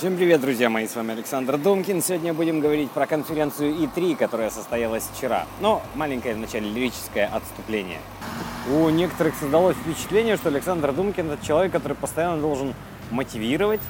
Всем привет, друзья мои, с вами Александр Думкин. Сегодня будем говорить про конференцию E3, которая состоялась вчера. Но маленькое вначале лирическое отступление. У некоторых создалось впечатление, что Александр Думкин это человек, который постоянно должен мотивировать,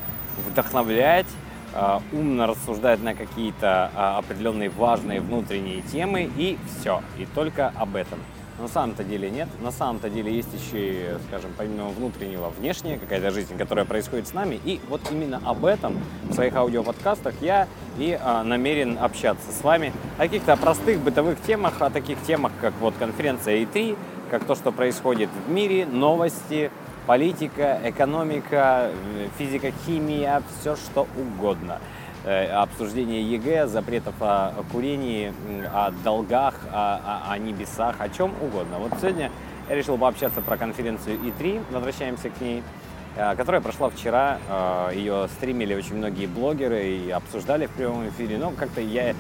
вдохновлять, а, умно рассуждать на какие-то а, определенные важные внутренние темы и все. И только об этом. На самом-то деле нет. На самом-то деле есть еще скажем, помимо внутреннего, внешняя какая-то жизнь, которая происходит с нами. И вот именно об этом в своих аудиоподкастах я и а, намерен общаться с вами о каких-то простых бытовых темах, о таких темах, как вот конференция E3, как то, что происходит в мире, новости, политика, экономика, физика, химия, все что угодно. Э, обсуждение ЕГЭ, запретов о курении, о долгах, о, о, о небесах, о чем угодно. Вот сегодня я решил пообщаться про конференцию E3, возвращаемся к ней, э, которая прошла вчера. Э, Ее стримили очень многие блогеры и обсуждали в прямом эфире, но как-то я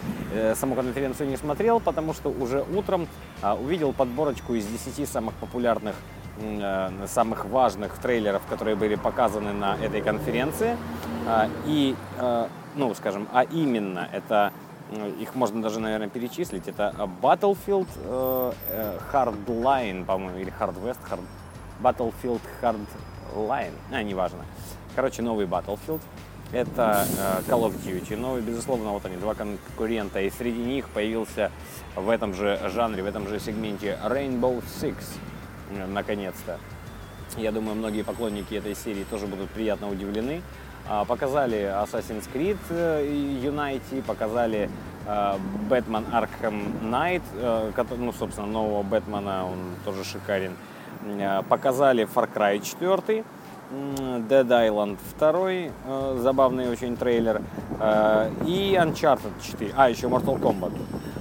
саму конференцию не смотрел, потому что уже утром увидел подборочку из 10 самых популярных самых важных трейлеров, которые были показаны на этой конференции. И ну, скажем, а именно это их можно даже, наверное, перечислить. Это Battlefield э, э, Hardline, по-моему, или Hard West, Hard... Battlefield Hardline, а, неважно. Короче, новый Battlefield. Это э, Call of Duty. Новый, безусловно, вот они, два конкурента. И среди них появился в этом же жанре, в этом же сегменте Rainbow Six, наконец-то. Я думаю, многие поклонники этой серии тоже будут приятно удивлены. А, показали Assassin's Creed э, Unity, показали Бэтмен Arkham Knight, э, ну, собственно, нового Бэтмена, он тоже шикарен. Э, показали Far Cry 4, Dead Island 2, забавный очень трейлер, и Uncharted 4, а, еще Mortal Kombat.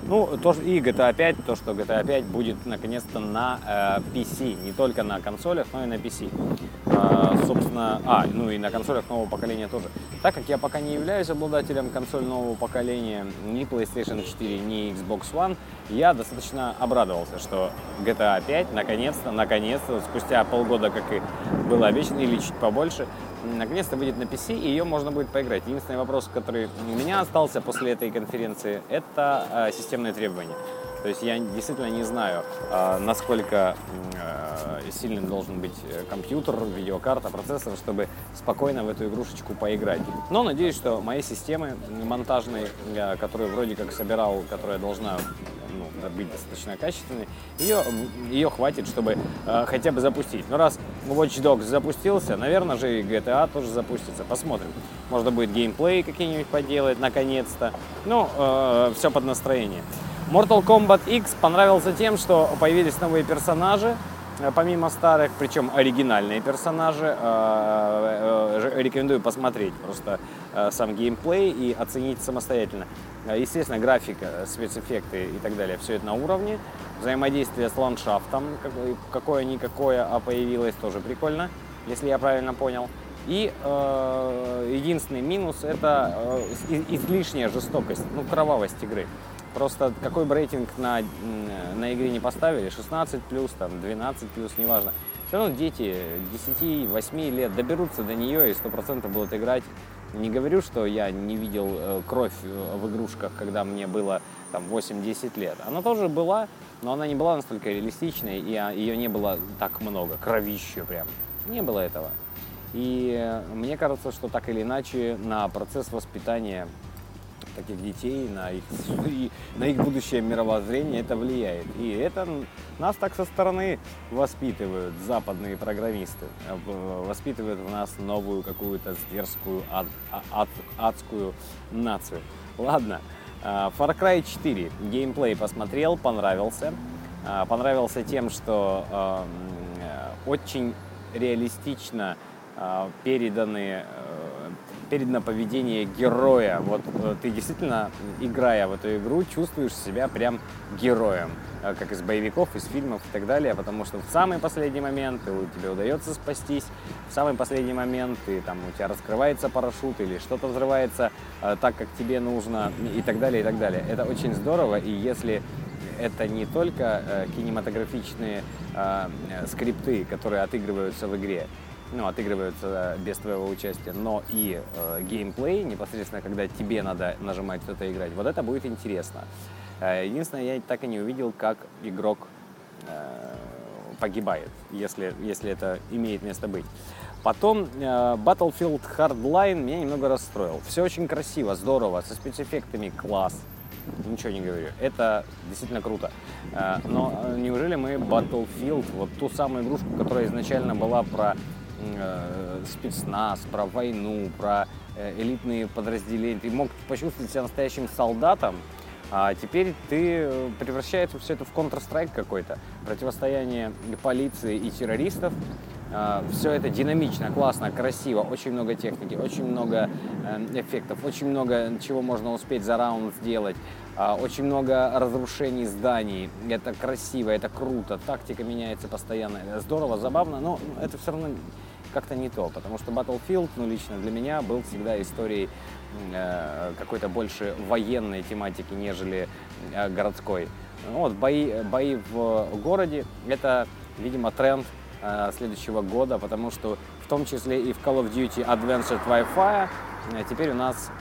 Ну, то, и GTA 5, то, что GTA 5 будет наконец-то на э, PC, не только на консолях, но и на PC. Э, собственно, а, ну и на консолях нового поколения тоже. Так как я пока не являюсь обладателем консоль нового поколения, ни PlayStation 4, ни Xbox One, я достаточно обрадовался, что GTA 5 наконец-то, наконец-то, спустя полгода, как и было обещано, или чуть побольше, наконец-то выйдет на PC, и ее можно будет поиграть. Единственный вопрос, который у меня остался после этой конференции, это э, системные требования. То есть я действительно не знаю, э, насколько э, сильным должен быть компьютер, видеокарта, процессор, чтобы спокойно в эту игрушечку поиграть. Но надеюсь, что мои системы монтажные, которые вроде как собирал, которая должна ну, быть достаточно качественной, ее, ее хватит, чтобы э, хотя бы запустить. Но раз Watch Dogs запустился, наверное же и GTA тоже запустится. Посмотрим. Можно будет геймплей какие-нибудь поделать, наконец-то. Ну, э, все под настроение. Mortal Kombat X понравился тем, что появились новые персонажи, Э, помимо старых, причем оригинальные персонажи. Э, э, рекомендую посмотреть просто сам геймплей и оценить самостоятельно. Естественно, графика, спецэффекты и так далее, все это на уровне. Взаимодействие с ландшафтом, какое-никакое, а появилось, тоже прикольно, если я правильно понял. И э, единственный минус это э, излишняя жестокость, ну, кровавость игры. Просто какой бы рейтинг на, на игре не поставили, 16 плюс, там, 12 плюс, неважно. Все равно дети 10-8 лет доберутся до нее и 100% будут играть. Не говорю, что я не видел э, кровь э, в игрушках, когда мне было там 8-10 лет. Она тоже была, но она не была настолько реалистичной, и а, ее не было так много, кровищу прям. Не было этого. И мне кажется, что так или иначе на процесс воспитания таких детей, на их, на их будущее мировоззрение это влияет. И это нас так со стороны воспитывают западные программисты, э, воспитывают в нас новую какую-то зверскую ад, а, ад, адскую нацию. Ладно, э, Far Cry 4 геймплей посмотрел, понравился. Э, понравился тем, что очень реалистично переданы передано поведение героя. Вот э, ты действительно, играя в эту игру, чувствуешь себя прям героем, э, как из боевиков, из фильмов и так далее, потому что в самый последний момент тебе удается спастись, в самый последний момент ты, там, у тебя раскрывается парашют или что-то взрывается э, так, как тебе нужно и так далее, и так далее. Это очень здорово, и если это не только кинематографичные скрипты, которые отыгрываются в игре, ну, отыгрываются без твоего участия, но и э, геймплей, непосредственно, когда тебе надо нажимать что-то играть, вот это будет интересно. Э, единственное, я так и не увидел, как игрок э, погибает, если, если это имеет место быть. Потом э, Battlefield Hardline меня немного расстроил. Все очень красиво, здорово, со спецэффектами класс. Ничего не говорю. Это действительно круто. Э, но э, неужели мы Battlefield, вот ту самую игрушку, которая изначально была про э, спецназ, про войну, про э, элитные подразделения, ты мог почувствовать себя настоящим солдатом, а теперь ты э, превращается все это в Counter-Strike какой-то. Противостояние полиции и террористов. А, все это динамично, классно, красиво, очень много техники, очень много эм, эффектов, очень много чего можно успеть за раунд сделать, а, очень много разрушений зданий. Это красиво, это круто, тактика меняется постоянно. Здорово, забавно, но это все равно как-то не то, потому что Battlefield, ну, лично для меня был всегда историей э, какой-то больше военной тематики, нежели э, городской. Вот, бои, бои в городе – это, видимо, тренд э, следующего года, потому что в том числе и в Call of Duty Advanced Wi-Fi э, теперь у нас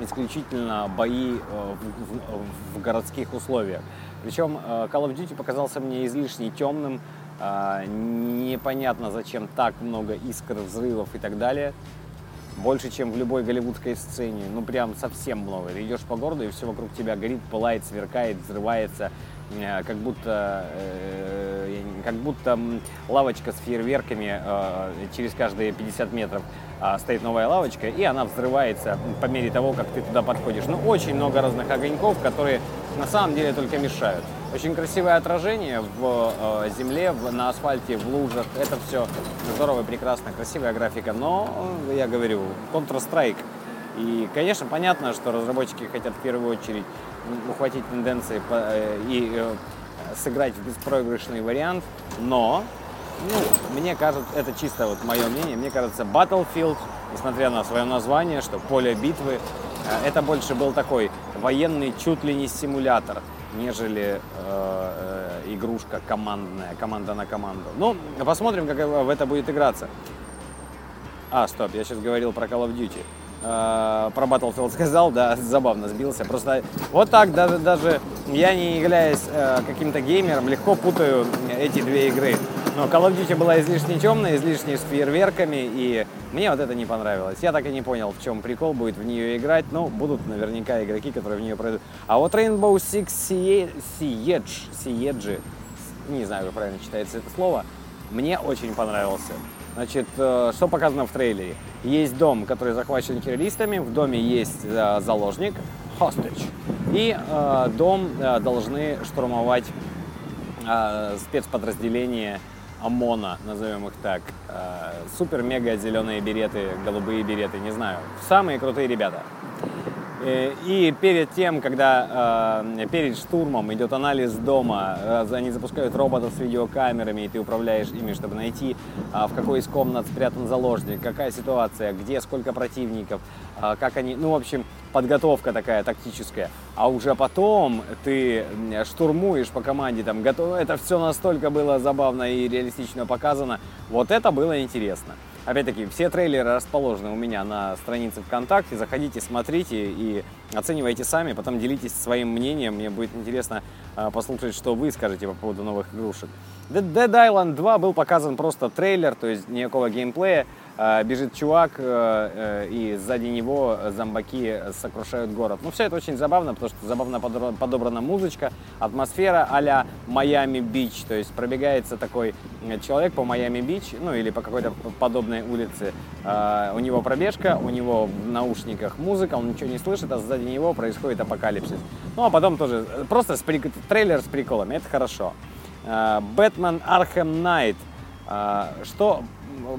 исключительно бои э, в, в, в городских условиях. Причем э, Call of Duty показался мне излишне темным, непонятно, зачем так много искр, взрывов и так далее. Больше, чем в любой голливудской сцене. Ну, прям совсем много. Ты идешь по городу, и все вокруг тебя горит, пылает, сверкает, взрывается. Э, как будто, э, как будто лавочка с фейерверками э, через каждые 50 метров а, стоит новая лавочка, и она взрывается по мере того, как ты туда подходишь. Ну, очень много разных огоньков, которые на самом деле только мешают. Очень красивое отражение в э, земле, в, на асфальте, в лужах. Это все здорово, прекрасно, красивая графика. Но, я говорю, Counter-Strike. И, конечно, понятно, что разработчики хотят в первую очередь ухватить тенденции по, э, и э, сыграть в беспроигрышный вариант. Но, ну, мне кажется, это чисто вот мое мнение, мне кажется, Battlefield, несмотря на свое название, что поле битвы, э, это больше был такой военный чуть ли не симулятор – нежели э, э, игрушка командная, команда на команду. Ну, посмотрим, как в это будет играться. А, стоп, я сейчас говорил про Call of Duty. Э, про Battlefield сказал, да, забавно сбился. Просто вот так даже, даже я, не являясь э, каким-то геймером, легко путаю эти две игры. Но Call of Duty была излишне темная, излишне с фейерверками, и мне вот это не понравилось. Я так и не понял, в чем прикол будет в нее играть, но ну, будут наверняка игроки, которые в нее пройдут. А вот Rainbow Six Siege, Siege, не знаю, как правильно читается это слово, мне очень понравился. Значит, э, что показано в трейлере? Есть дом, который захвачен террористами, в доме есть э, заложник, hostage, и э, дом должны штурмовать спецподразделения ОМОНа, назовем их так. Э, супер-мега зеленые береты, голубые береты, не знаю. Самые крутые ребята. Э, и перед тем, когда э, перед штурмом идет анализ дома, они запускают роботов с видеокамерами, и ты управляешь ими, чтобы найти, в какой из комнат спрятан заложник, какая ситуация, где сколько противников, как они, ну, в общем, подготовка такая тактическая, а уже потом ты штурмуешь по команде, там, готов... это все настолько было забавно и реалистично показано, вот это было интересно. Опять-таки, все трейлеры расположены у меня на странице ВКонтакте, заходите, смотрите и оценивайте сами, потом делитесь своим мнением, мне будет интересно послушать, что вы скажете по поводу новых игрушек. Dead Island 2 был показан просто трейлер, то есть никакого геймплея, Э, бежит чувак, э, э, и сзади него зомбаки сокрушают город. Ну, все это очень забавно, потому что забавно подобрана музычка, атмосфера а-ля Майами-Бич, то есть пробегается такой человек по Майами-Бич, ну, или по какой-то подобной улице, у него пробежка, у него в наушниках музыка, он ничего не слышит, а сзади него происходит апокалипсис. Ну, а потом тоже просто с прик... трейлер с приколами, это хорошо. Бэтмен Архем Найт. Что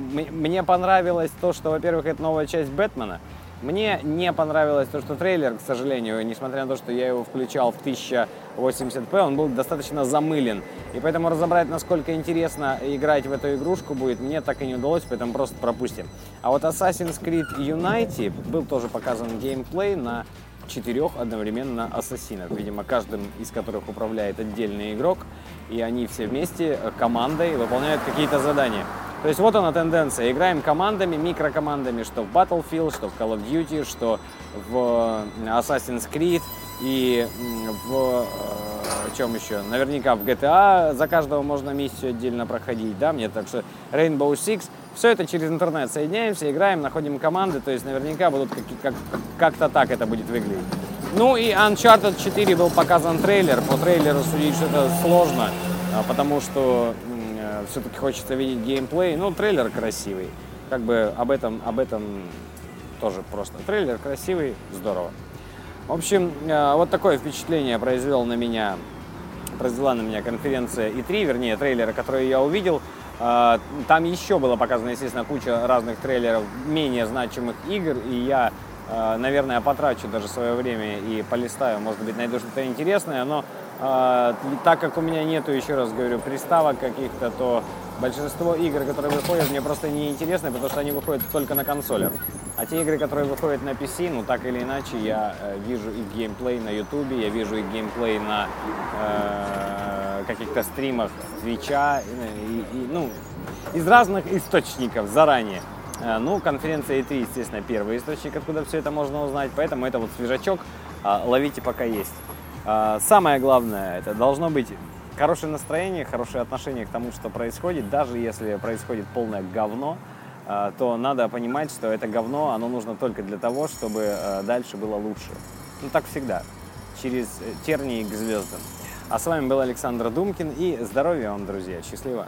мне понравилось то, что, во-первых, это новая часть Бэтмена. Мне не понравилось то, что трейлер, к сожалению, несмотря на то, что я его включал в 1080p, он был достаточно замылен. И поэтому разобрать, насколько интересно играть в эту игрушку будет, мне так и не удалось, поэтому просто пропустим. А вот Assassin's Creed Unity был тоже показан геймплей на четырех одновременно ассасинов, видимо, каждым из которых управляет отдельный игрок, и они все вместе командой выполняют какие-то задания. То есть вот она тенденция. Играем командами, микрокомандами, что в Battlefield, что в Call of Duty, что в Assassin's Creed и в чем еще? Наверняка в GTA за каждого можно миссию отдельно проходить, да, мне так что Rainbow Six, все это через интернет соединяемся, играем, находим команды, то есть наверняка будут как, как, как-то так это будет выглядеть. Ну и Uncharted 4 был показан трейлер, по трейлеру судить что-то сложно, а, потому что э, все-таки хочется видеть геймплей, ну трейлер красивый, как бы об этом, об этом тоже просто. Трейлер красивый, здорово. В общем, э, вот такое впечатление произвел на меня, произвела на меня конференция И3, вернее, трейлеры, которые я увидел. Э, там еще было показано, естественно, куча разных трейлеров менее значимых игр, и я, э, наверное, потрачу даже свое время и полистаю, может быть, найду что-то интересное, но так как у меня нету, еще раз говорю, приставок каких-то, то большинство игр, которые выходят, мне просто не интересны, потому что они выходят только на консолях. А те игры, которые выходят на PC, ну так или иначе, я э, вижу их геймплей на YouTube, я вижу их геймплей на э, каких-то стримах Твича, ну, из разных источников заранее. Э, ну, конференция E3, естественно, первый источник, откуда все это можно узнать, поэтому это вот свежачок, э, ловите пока есть. Э, самое главное, это должно быть хорошее настроение, хорошее отношение к тому, что происходит, даже если происходит полное говно, а, то надо понимать, что это говно, оно нужно только для того, чтобы э, дальше было лучше. Ну, так всегда. Через тернии к звездам. А с вами был Александр Думкин и здоровья вам, друзья. Счастливо!